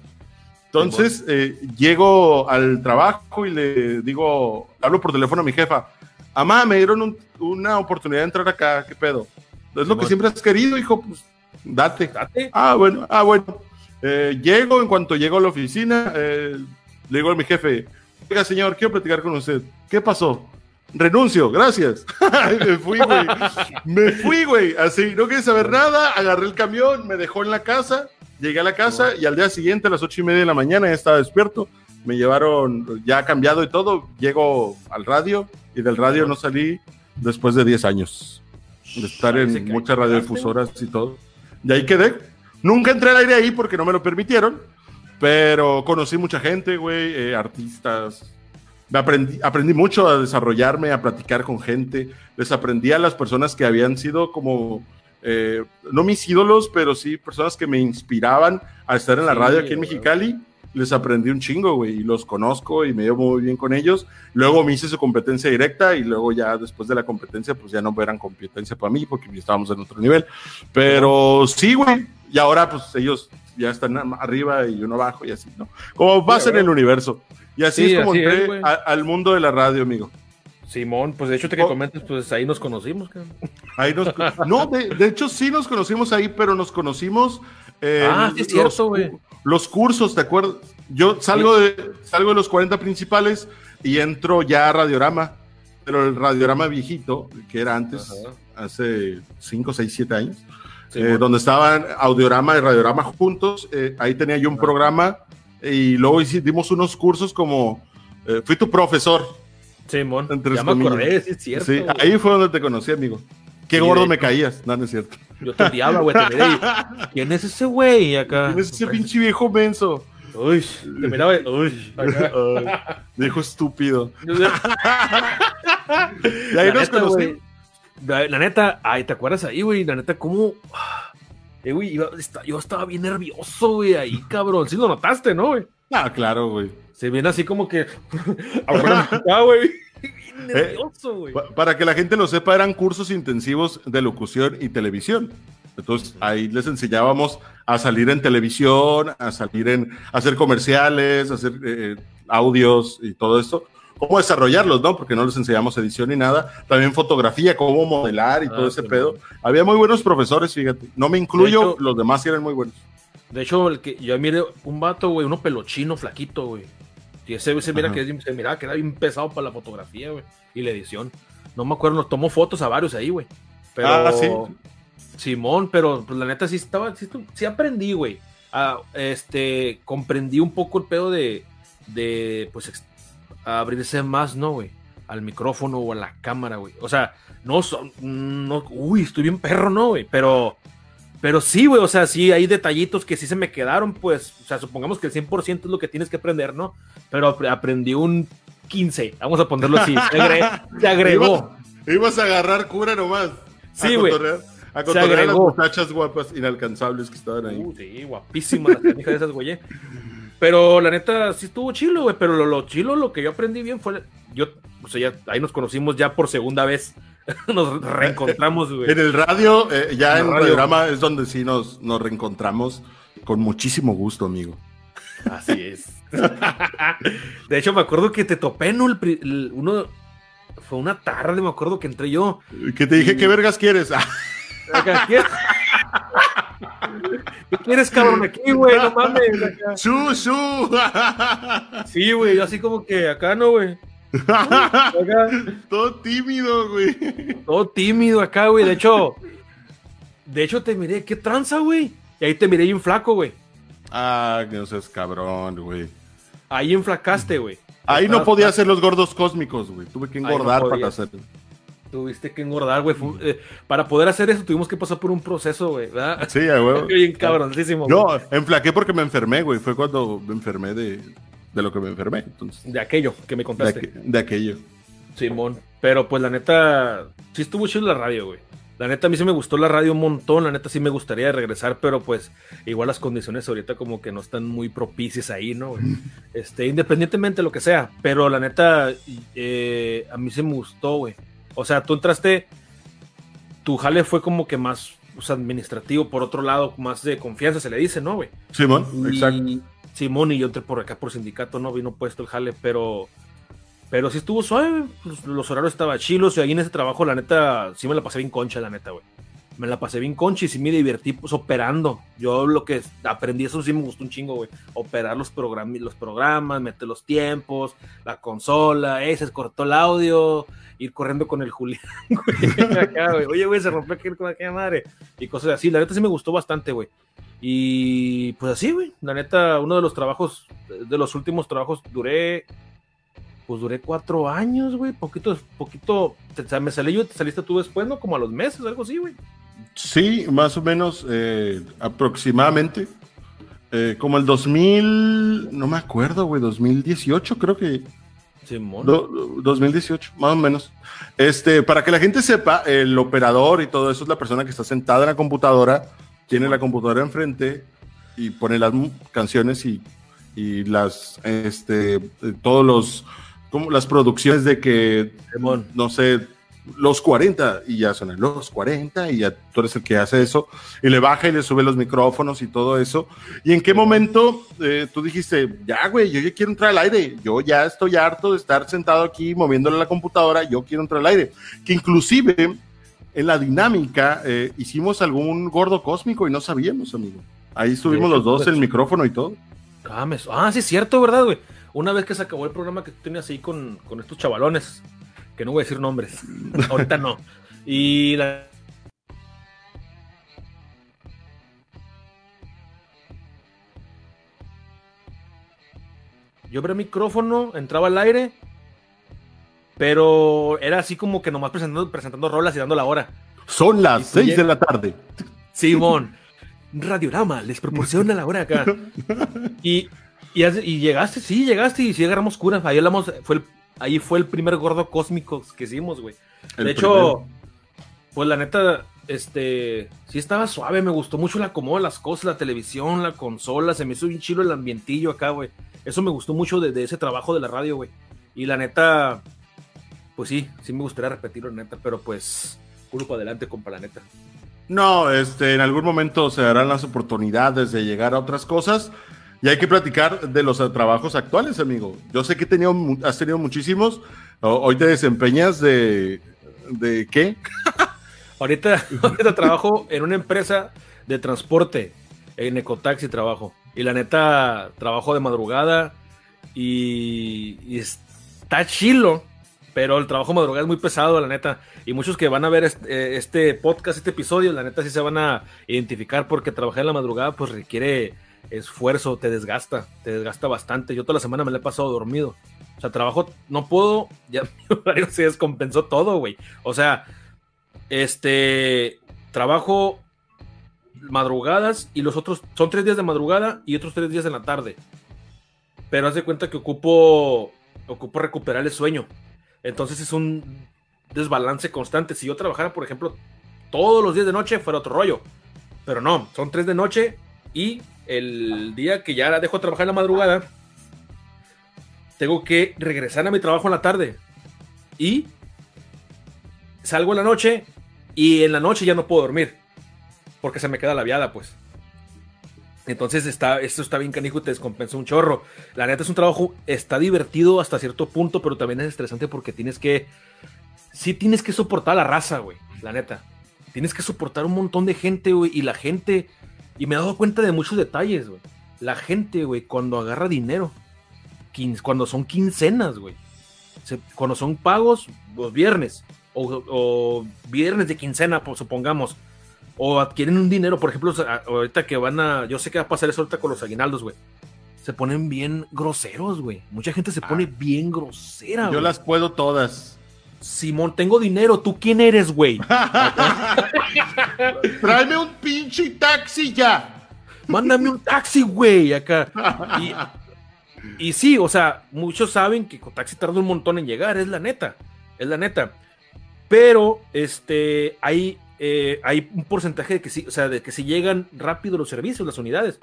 S2: Entonces, eh, llego al trabajo y le digo, hablo por teléfono a mi jefa. Amá, me dieron una oportunidad de entrar acá, ¿qué pedo? Es lo que siempre has querido, hijo, pues date. date. Ah, bueno, ah, bueno. Eh, llego, en cuanto llego a la oficina, eh, le digo a mi jefe, oiga señor, quiero platicar con usted. ¿Qué pasó? Renuncio, gracias. me fui, güey. Me fui, güey. Así, no quería saber nada. Agarré el camión, me dejó en la casa. Llegué a la casa y al día siguiente, a las ocho y media de la mañana, ya estaba despierto. Me llevaron ya cambiado y todo. Llego al radio y del radio no salí después de 10 años de estar en muchas radiodifusoras y todo. Y ahí quedé Nunca entré al aire ahí porque no me lo permitieron, pero conocí mucha gente, güey, eh, artistas. Aprendí, aprendí mucho a desarrollarme, a platicar con gente. Les aprendí a las personas que habían sido como, eh, no mis ídolos, pero sí personas que me inspiraban a estar en la radio aquí en Mexicali les aprendí un chingo, güey, y los conozco y me llevo muy bien con ellos. Luego me hice su competencia directa y luego ya después de la competencia, pues ya no eran competencia para mí porque estábamos en otro nivel. Pero sí, güey, y ahora pues ellos ya están arriba y uno abajo y así, ¿no? Como vas en el universo. Y así es como entré al mundo de la radio, amigo.
S3: Simón, pues de hecho te que oh. comentas, pues ahí nos conocimos.
S2: Ahí nos, no, de, hecho sí nos conocimos ahí, pero nos conocimos.
S3: ah, es cierto, güey
S2: los cursos, ¿te acuerdas? Yo salgo de, salgo de los 40 principales y entro ya a Radiorama, pero el Radiorama viejito, que era antes, hace 5, 6, 7 años, eh, donde estaban Audiorama y Radiorama juntos, eh, ahí tenía yo un programa y luego hicimos unos cursos como, eh, fui tu profesor.
S3: Sí, mon, ya me acordé, sí, es cierto. Sí,
S2: ahí fue donde te conocí, amigo. Qué gordo me caías, no, no es cierto.
S3: Yo te odiaba, güey, te ¿Quién es ese güey acá?
S2: ¿Quién es ese pinche viejo menso?
S3: Uy, te miraba, uy, acá.
S2: Estúpido. Y ahí nos
S3: neta,
S2: conocí.
S3: güey, La, la neta, ay, ¿te acuerdas ahí, güey? La neta, ¿cómo? Eh, güey, iba- yo estaba bien nervioso, güey, ahí, cabrón. Sí lo notaste, ¿no, güey?
S2: Ah, claro, güey.
S3: Se viene así como que. Ah, güey. Bien nervioso, güey.
S2: Pa- Para que la gente lo sepa, eran cursos intensivos de locución y televisión. Entonces ahí les enseñábamos a salir en televisión, a salir en a hacer comerciales, a hacer eh, audios y todo esto. Cómo desarrollarlos, ¿no? Porque no les enseñamos edición ni nada. También fotografía, cómo modelar y
S3: Ah,
S2: todo ese
S3: sí,
S2: pedo.
S3: man.
S2: Había muy buenos profesores, fíjate. No me incluyo,
S3: De hecho-
S2: los demás eran muy buenos.
S3: De hecho, el que yo miré un vato, güey, uno pelochino, flaquito, güey. Y ese se mira que se miraba que era bien pesado para la fotografía, güey. Y la edición. No me acuerdo, nos tomó fotos a varios ahí, güey. Pero,
S2: Ah, sí.
S3: Simón, pero pues, la neta sí estaba, sí, sí aprendí, güey. Ah, este, comprendí un poco el pedo de, de pues, ex- abrirse más, ¿no, güey? Al micrófono o a la cámara, güey. O sea, no son, no, uy, estoy bien perro, ¿no, güey? Pero, pero sí, güey, o sea, sí hay detallitos que sí se me quedaron, pues, o sea, supongamos que el 100% es lo que tienes que aprender, ¿no? Pero apre- aprendí un 15, vamos a ponerlo así, se, agre- se agregó.
S2: Ibas a agarrar cura nomás.
S3: Sí,
S2: a
S3: güey.
S2: A a las muchachas guapas inalcanzables que estaban ahí.
S3: Uh, sí, guapísimas las canijas de esas, güey. Pero la neta, sí estuvo chilo, güey. Pero lo, lo chilo, lo que yo aprendí bien fue. Yo, o sea, ya, ahí nos conocimos ya por segunda vez. nos reencontramos, güey.
S2: En el radio, eh, ya
S3: En
S2: en
S3: el
S2: programa es donde sí nos, nos reencontramos con muchísimo gusto, amigo.
S3: Así es. de hecho, me acuerdo que te topé, ¿no? El el- uno. Fue una tarde, me acuerdo que entré yo.
S2: Que te dije, ¿qué vergas quieres? Ah,
S3: Acá, ¿qué? ¿Qué quieres, cabrón? Aquí, güey, no mames. acá.
S2: ¡Shu, shu!
S3: Sí, güey, yo así como que acá, ¿no, güey?
S2: Todo tímido, güey.
S3: Todo tímido acá, güey. De hecho, de hecho te miré, qué tranza, güey. Y ahí te miré bien flaco, güey.
S2: Ah, que no seas cabrón, güey.
S3: Ahí enflacaste, güey.
S2: Ahí no podía hacer los gordos cósmicos, güey. Tuve que engordar para hacerlo.
S3: Tuviste que engordar, güey. Fue eh, para poder hacer eso tuvimos que pasar por un proceso, güey. ¿verdad?
S2: Sí, huevo.
S3: Bien cabroncísimo.
S2: No,
S3: güey.
S2: enflaqué porque me enfermé, güey. Fue cuando me enfermé de, de lo que me enfermé. Entonces,
S3: De aquello que me
S2: de,
S3: contaste.
S2: aqu- de aquello.
S3: Simón. Pero pues la neta, sí estuvo chido la radio, güey. La neta, a mí sí me gustó la radio un montón. La neta, sí me gustaría regresar, pero pues igual las condiciones ahorita como que no están muy propicias ahí, ¿no? güey? Este, independientemente de lo que sea. Pero la neta, eh, a mí sí me gustó, güey. O sea, tú entraste, tu jale fue como que más o sea, administrativo, por otro lado, más de confianza se le dice, ¿no, güey?
S2: Simón,
S3: Y
S2: exacto.
S3: Simón y yo entré por acá por sindicato, no vino puesto el jale, pero pero sí estuvo suave, los, los horarios estaban chilos y ahí en ese trabajo la neta sí me la pasé bien concha, la neta, güey. Me la pasé bien concha y sí me divertí pues operando. Yo lo que aprendí eso sí me gustó un chingo, güey. Operar los programas, los programas, meter los tiempos, la consola, eh, se cortó el audio, ir corriendo con el Julián, güey. Oye, güey, se rompió aquí con aquella madre y cosas así. La neta sí me gustó bastante, güey. Y pues así, güey. La neta, uno de los trabajos, de los últimos trabajos, duré. Pues duré cuatro años, güey. Poquito, poquito. te- me salí yo, te saliste tú después, ¿no? Como a los meses, algo así, güey.
S2: Sí, más o menos eh, aproximadamente. Eh, como el 2000, no me acuerdo, güey, 2018 creo que.
S3: Simón.
S2: do- 2018, más o menos. Este, para que la gente sepa, el operador y todo eso es la persona que está sentada en la computadora, tiene la computadora enfrente y pone las canciones y, y las, este, todos los, como las producciones de que no sé, los 40 y ya suenan los 40 y ya tú eres el que hace eso y le baja y le sube los micrófonos y todo eso. ¿Y en qué momento eh, tú dijiste, ya güey, yo ya quiero entrar al aire, yo ya estoy harto de estar sentado aquí moviéndole a la computadora, yo quiero entrar al aire? Que inclusive en la dinámica eh, hicimos algún gordo cósmico y no sabíamos, amigo. Ahí subimos los dos
S3: pues.
S2: el micrófono y todo.
S3: Ah, me- ah, sí, es cierto, ¿verdad, güey? Una vez que se acabó el programa que tú tenías ahí con, con estos chavalones, que no voy a decir nombres, ahorita no. Y la. Yo abrí el micrófono, entraba al aire, pero era así como que nomás presentando, presentando rolas y dando la hora.
S2: Son las
S3: tú
S2: 6
S3: ya-
S2: de la tarde.
S3: Simón, Radiorama les proporciona la hora acá. Y, Y, y llegaste, sí, llegaste y sí agarramos curas. Ahí hablamos, fue el, ahí fue el primer gordo cósmico que hicimos, güey. De hecho, pues la neta, este, sí estaba suave, me gustó mucho la acomodo de las cosas, la televisión, la consola, se me hizo bien chido el ambientillo acá, güey. Eso me gustó mucho de, ese trabajo de la radio, güey. Y la neta, pues sí, sí me gustaría repetirlo, neta, pero pues, culo para adelante, compa, la neta.
S2: No, este, en algún momento se darán las oportunidades de llegar a otras cosas y hay que platicar de los trabajos actuales, amigo. Yo sé que tenido, has tenido muchísimos. Hoy te desempeñas de, de qué?
S3: ahorita, trabajo en una empresa de transporte, en Ecotaxi trabajo. Y la neta, trabajo de madrugada y, está chilo, pero el trabajo de madrugada es muy pesado, la neta. Y muchos que van a ver este, este, podcast, este episodio, la neta sí se van a identificar porque trabajar en la madrugada pues requiere esfuerzo, te desgasta, te desgasta bastante. Yo toda la semana me la he pasado dormido. O sea, trabajo, no puedo, ya mi horario se descompensó todo, güey. O sea, este, trabajo madrugadas y los otros son tres días de madrugada y otros tres días en la tarde. Pero haz de cuenta que ocupo, ocupo recuperar el sueño. Entonces es un desbalance constante. Si yo trabajara, por ejemplo, todos los días de noche, fuera otro rollo. Pero no, son tres de noche y el día que ya dejo de trabajar en la madrugada, tengo que regresar a mi trabajo en la tarde. Y salgo en la noche y en la noche ya no puedo dormir porque se me queda la viada, pues. Entonces está, esto está bien canijo te descompensa un chorro. La neta es un trabajo, está divertido hasta cierto punto, pero también es estresante porque tienes que, sí tienes que soportar a la raza, güey, la neta. Tienes que soportar un montón de gente, güey, y la gente, y me he dado cuenta de muchos detalles, güey. La gente, güey, cuando agarra dinero, cuando son quincenas, güey, cuando son pagos los viernes, o, o viernes de quincena, pues, supongamos, o adquieren un dinero, por ejemplo, ahorita que van a, yo sé que va a pasar eso ahorita con los aguinaldos, güey. Se ponen bien groseros, güey. Mucha gente se pone ah. bien grosera,
S2: Yo las puedo todas.
S3: Simón, tengo dinero, ¿tú quién eres, güey?
S2: Tráeme un pinche taxi ya.
S3: Mándame un taxi, güey, acá. Y, y sí, o sea, muchos saben que con taxi tarda un montón en llegar, es la neta, es la neta. Pero, este, hay eh, hay un porcentaje de que sí, o sea, de que si llegan rápido los servicios, las unidades.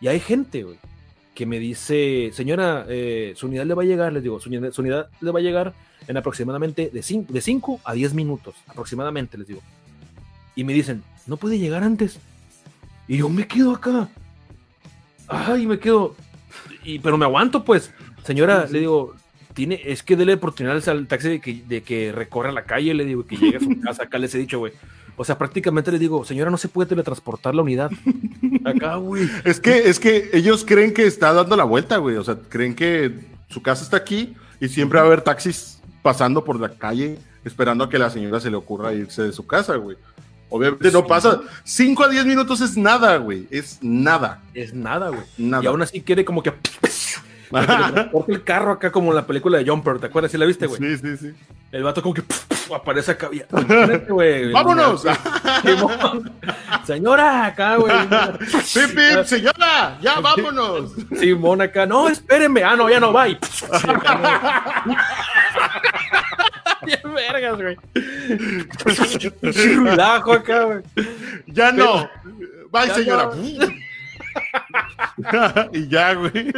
S3: Y hay gente, que me dice, señora, eh, su unidad le va a llegar, les digo, su, unidad le va a llegar en aproximadamente de 5 de a 10 minutos, aproximadamente, les digo. Y me dicen, no puede llegar antes. Y yo me quedo acá. Ay, me quedo. Y, pero me aguanto, pues. Señora, le digo, tiene, es que dele oportunidades al taxi de que, de que recorra la calle, le digo, que llegue a su casa. Acá les he dicho, güey, o sea, prácticamente le digo, señora, no se puede teletransportar la unidad. Acá, güey.
S2: Es que, es que ellos creen que está dando la vuelta, güey. O sea, creen que su casa está aquí y siempre va a haber taxis pasando por la calle esperando a que la señora se le ocurra irse de su casa, güey. Obviamente no pasa. 5 a 10 minutos es nada, güey. Es nada.
S3: Es nada, güey. Y aún así quiere como que. Porque el carro acá como en la película de Jumper, ¿te acuerdas? ¿Sí la viste, güey?
S2: Sí, sí, sí.
S3: El vato como que aparece acá.
S2: ¡Vámonos!
S3: señora, acá, güey.
S2: ¡Pip, señora! ¡Ya, vámonos!
S3: Simón acá. No, espérenme. Ah, no, ya no va. Y... vergas, güey. Relajo acá, güey.
S2: Ya no. Bye, señora. y ya, güey.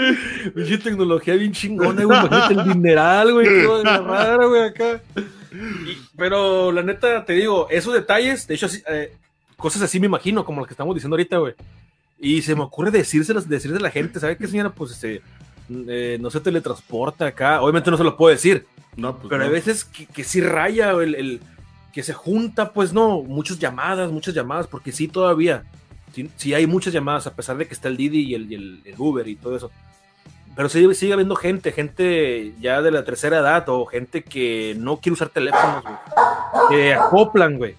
S3: Pinche tecnología bien chingona, güey. el dineral, güey. Todo raro, güey, acá. Pero la neta, te digo, esos detalles, de hecho, eh, cosas así me imagino, como las que estamos diciendo ahorita, güey. Y se me ocurre decírselas, decirle a la gente, ¿sabe qué, señora? Pues este, eh, no se teletransporta acá. Obviamente no se lo puedo decir. No, pues pero hay veces que, que sí raya el, el, que se junta, pues no, muchas llamadas, muchas llamadas, porque sí todavía sí, hay muchas llamadas, a pesar de que está el Didi y el, Uber y todo eso. Pero sigue, sigue habiendo gente, gente ya de la tercera edad o gente que no quiere usar teléfonos, güey. Que acoplan, güey.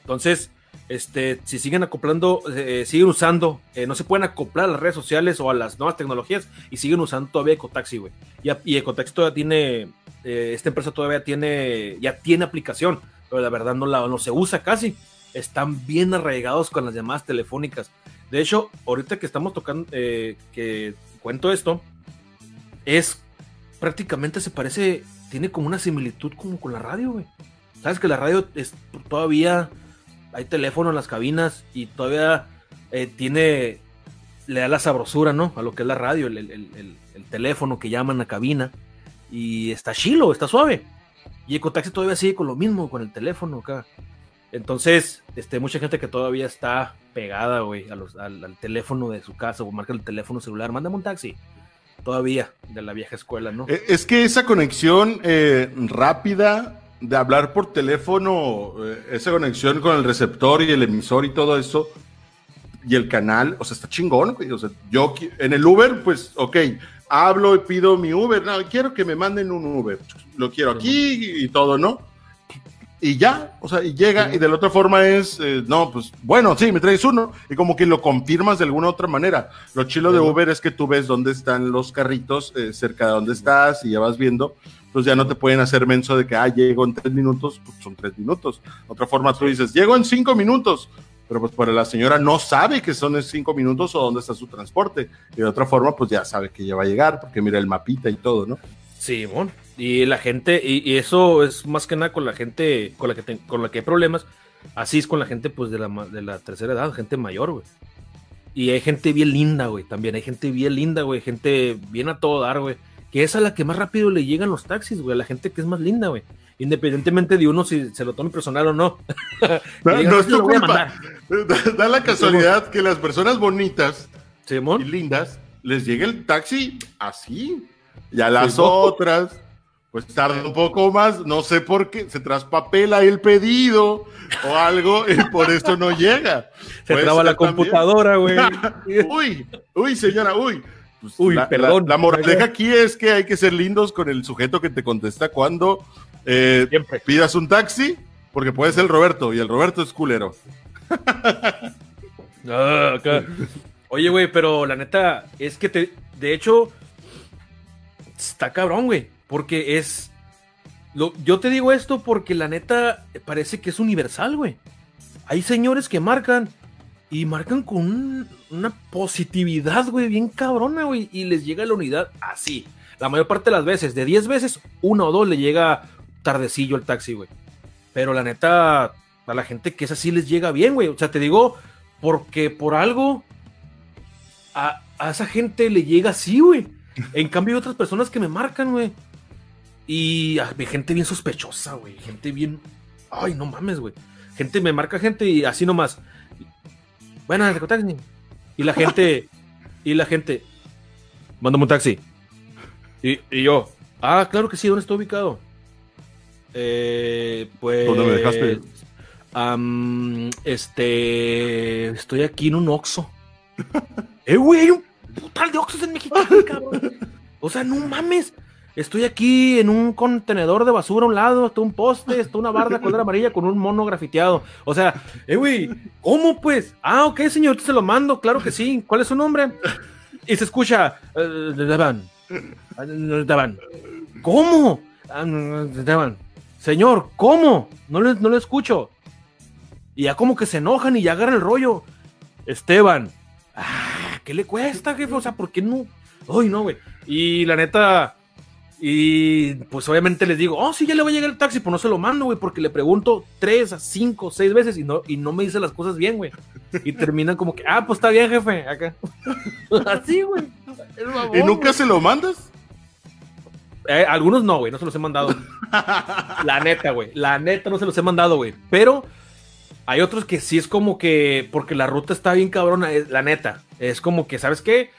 S3: Entonces, este, si siguen acoplando, eh, siguen usando, eh, no se pueden acoplar a las redes sociales o a las nuevas tecnologías y siguen usando todavía Ecotaxi, güey. Y, y Ecotaxi todavía tiene, eh, esta empresa todavía tiene, ya tiene aplicación, pero la verdad no, la, no se usa casi están bien arraigados con las llamadas telefónicas. De hecho, ahorita que estamos tocando, eh, que cuento esto, es prácticamente se parece, tiene como una similitud como con la radio, güey. Sabes que la radio es todavía hay teléfono en las cabinas y todavía eh, tiene, le da la sabrosura, ¿no? A lo que es la radio, el, el, el, el teléfono que llaman a cabina y está chilo, está suave. Y Ecotaxi todavía sigue con lo mismo, con el teléfono acá. Entonces, este, mucha gente que todavía está pegada, güey, al, teléfono de su casa o marca el teléfono celular, mándame un taxi. Todavía, de la vieja escuela, ¿no?
S2: Eh, es que esa conexión eh, rápida de hablar por teléfono, eh, esa conexión con el receptor y el emisor y todo eso, y el canal, o sea, está chingón, güey. O sea, yo en el Uber, pues, ok, hablo y pido mi Uber, no, quiero que me manden un Uber, lo quiero aquí y todo, ¿no? Y ya, o sea, y llega, y de la otra forma es, eh, no, pues, bueno, sí, me traes uno, y como que lo confirmas de alguna otra manera. Lo chilo de Uber es que tú ves dónde están los carritos, eh, cerca de dónde estás, y ya vas viendo, pues ya no te pueden hacer menso de que, ah, llego en tres minutos, pues son tres minutos. Otra forma tú dices, llego en cinco minutos, pero pues para la señora no sabe que son cinco minutos o dónde está su transporte. Y de otra forma, pues ya sabe que ya va a llegar, porque mira el mapita y todo, ¿no?
S3: Sí, bueno. Y la gente, y, eso es más que nada con la gente con la que, con la que hay problemas. Así es con la gente, pues, de la, de la tercera edad, gente mayor, güey. Y hay gente bien linda, güey, también. Hay gente bien linda, güey. Gente bien a todo dar, güey. Que es a la que más rápido le llegan los taxis, güey. A la gente que es más linda, güey independientemente de uno si se lo tome personal o no.
S2: no, es tu culpa. Da, la casualidad que las personas bonitas y lindas les llegue el taxi así. Y a las otras, pues tarda un poco más, no sé por qué, se traspapela el pedido o algo y por eso no llega.
S3: Se traba la computadora, güey.
S2: uy, uy, señora, uy. Pues uy, perdón. La, la moraleja aquí es que hay que ser lindos con el sujeto que te contesta cuando eh, pidas un taxi, porque puede ser el Roberto, y el Roberto es culero.
S3: Ah, Oye, güey, pero la neta, es que te, de hecho, está cabrón, güey, porque es... Lo, yo te digo esto porque la neta parece que es universal, güey. Hay señores que marcan y marcan con una positividad, güey, bien cabrona, güey, y les llega la unidad así. La mayor parte de las veces, de 10 veces, uno o dos le llega tardecillo el taxi, güey. Pero la neta, a la gente que es así les llega bien, güey. O sea, te digo, porque por algo a, esa gente le llega así, güey. En cambio hay otras personas que me marcan, güey. Y hay gente bien sospechosa, güey. Gente bien... Ay, no mames, güey. Gente me marca gente y así nomás. Buenas, taxi. Y la gente... y la gente... Mándame un taxi. Y, y yo... Ah, claro que sí, ¿dónde está ubicado? Eh, pues. ¿Dónde me dejaste? este. Estoy aquí en un Oxxo. ¡Eh, güey! Hay un putal de Oxxos en México, cabrón. O sea, no mames. Estoy aquí en un contenedor de basura a un lado, está un poste, está una barda color amarilla con un mono grafiteado. O sea, eh, güey, ¿cómo pues? Ah, ok, señor, se lo mando, claro que sí. ¿Cuál es su nombre? Y se escucha, uh, Daban. Daban. ¿Cómo? Daban. Señor, ¿cómo? No le, no escucho. Y ya como que se enojan y ya agarran el rollo. Esteban, ah, ¿qué le cuesta, jefe? O sea, ¿por qué no? Uy, no, güey. Y la neta, y pues obviamente les digo, oh, sí, ya le va a llegar el taxi, pues no se lo mando, güey, porque le pregunto tres, cinco, seis veces y no, y no me dice las cosas bien, güey. Y terminan como que, ah, pues está bien, jefe, acá. Así, güey.
S2: ¿Y nunca se lo mandas?
S3: Eh, algunos no, güey, no se los he mandado. la neta, güey. La neta no se los he mandado, güey. Pero hay otros que sí es como que, porque la ruta está bien cabrona, la neta. Es como que, ¿sabes qué?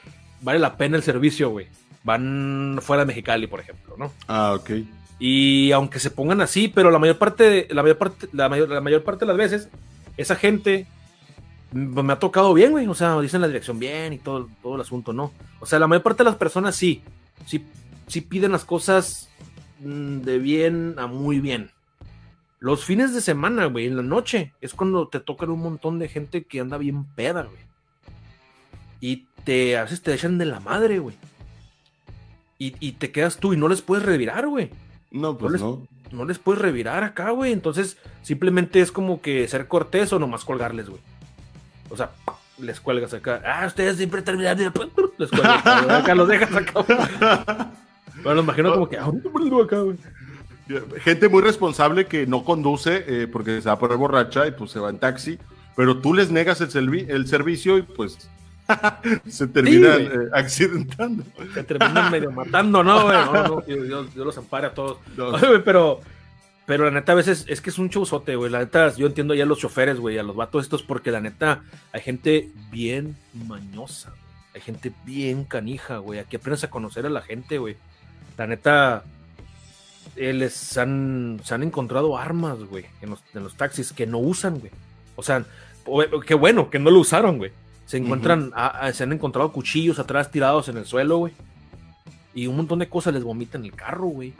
S3: Vale la pena el servicio, güey. Van fuera de Mexicali, por ejemplo, ¿no?
S2: Ah, ok.
S3: Y aunque se pongan así, pero la mayor parte, la mayor parte, la mayor, la mayor parte de las veces, esa gente me ha tocado bien, güey. O sea, dicen la dirección bien y todo, todo el asunto, ¿no? O sea, la mayor parte de las personas sí, sí si piden las cosas mm, de bien a muy bien. Los fines de semana, güey, en la noche, es cuando te tocan un montón de gente que anda bien peda, güey. Y te, a veces te echan de la madre, güey. Y, te quedas tú y no les puedes revirar, güey.
S2: No, pues no.
S3: no. les puedes revirar acá, güey. Entonces, simplemente es como que ser cortés o nomás colgarles, güey. O sea, les cuelgas acá. Ah, ustedes siempre terminan. Les cuelgas. acá los dejas acá. Bueno, lo imagino como que. Ah, acá, güey.
S2: Gente muy responsable que no conduce eh, porque se va a poner borracha y pues se va en taxi, pero tú les negas el, el servicio y pues se terminan eh, accidentando.
S3: Se terminan medio matando, ¿no, güey? No, no, Dios, los ampare a todos. pero, pero la neta, a veces es que es un showzote, güey. La neta, yo entiendo ya a los choferes, güey, a los vatos estos, porque la neta, hay gente bien mañosa. Hay gente bien canija, güey. Aquí aprendes a conocer a la gente, güey. La neta, eh, les han, se han encontrado armas, güey, en los, taxis que no usan, güey. O sea, qué bueno que no lo usaron, güey. Se encuentran, se han encontrado cuchillos atrás tirados en el suelo, güey. Y un montón de cosas les vomitan el carro, güey.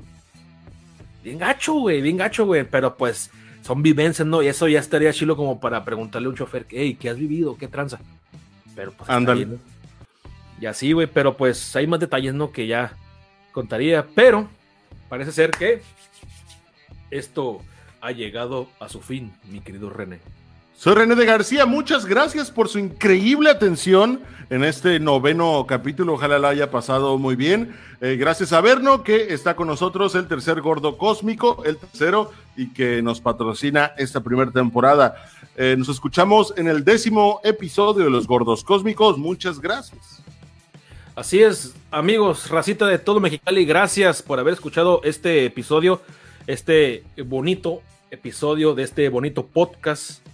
S3: Bien gacho, güey, bien gacho, güey. Pero pues son vivencias, ¿no? Y eso ya estaría chilo como para preguntarle a un chofer, hey, ¿qué has vivido? ¿Qué tranza? Pero pues.
S2: Ándale.
S3: Y así, güey, pero pues hay más detalles, ¿no? Que ya contaría. Pero parece ser que esto ha llegado a su fin, mi querido René.
S2: Soy René de García, muchas gracias por su increíble atención en este noveno capítulo, ojalá la haya pasado muy bien. Eh, gracias a Berno, que está con nosotros, el tercer gordo cósmico, el tercero, y que nos patrocina esta primera temporada. Eh, nos escuchamos en el décimo episodio de Los Gordos Cósmicos, muchas gracias.
S3: Así es, amigos, racita de todo Mexicali, gracias por haber escuchado este episodio, este bonito episodio de este bonito podcast.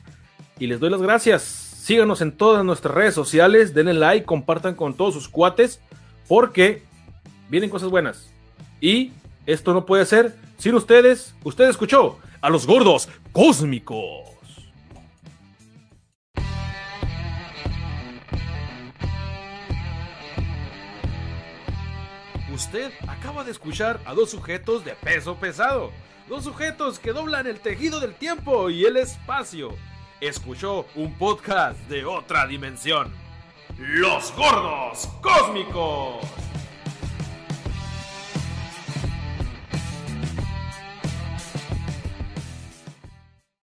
S3: Y les doy las gracias. Síganos en todas nuestras redes sociales, denle like, compartan con todos sus cuates, porque vienen cosas buenas. Y esto no puede ser sin ustedes. Usted escuchó a los gordos cósmicos. Usted acaba de escuchar a dos sujetos de peso pesado. Dos sujetos que doblan el tejido del tiempo y el espacio. Escuchó un podcast de otra dimensión. Los gordos cósmicos.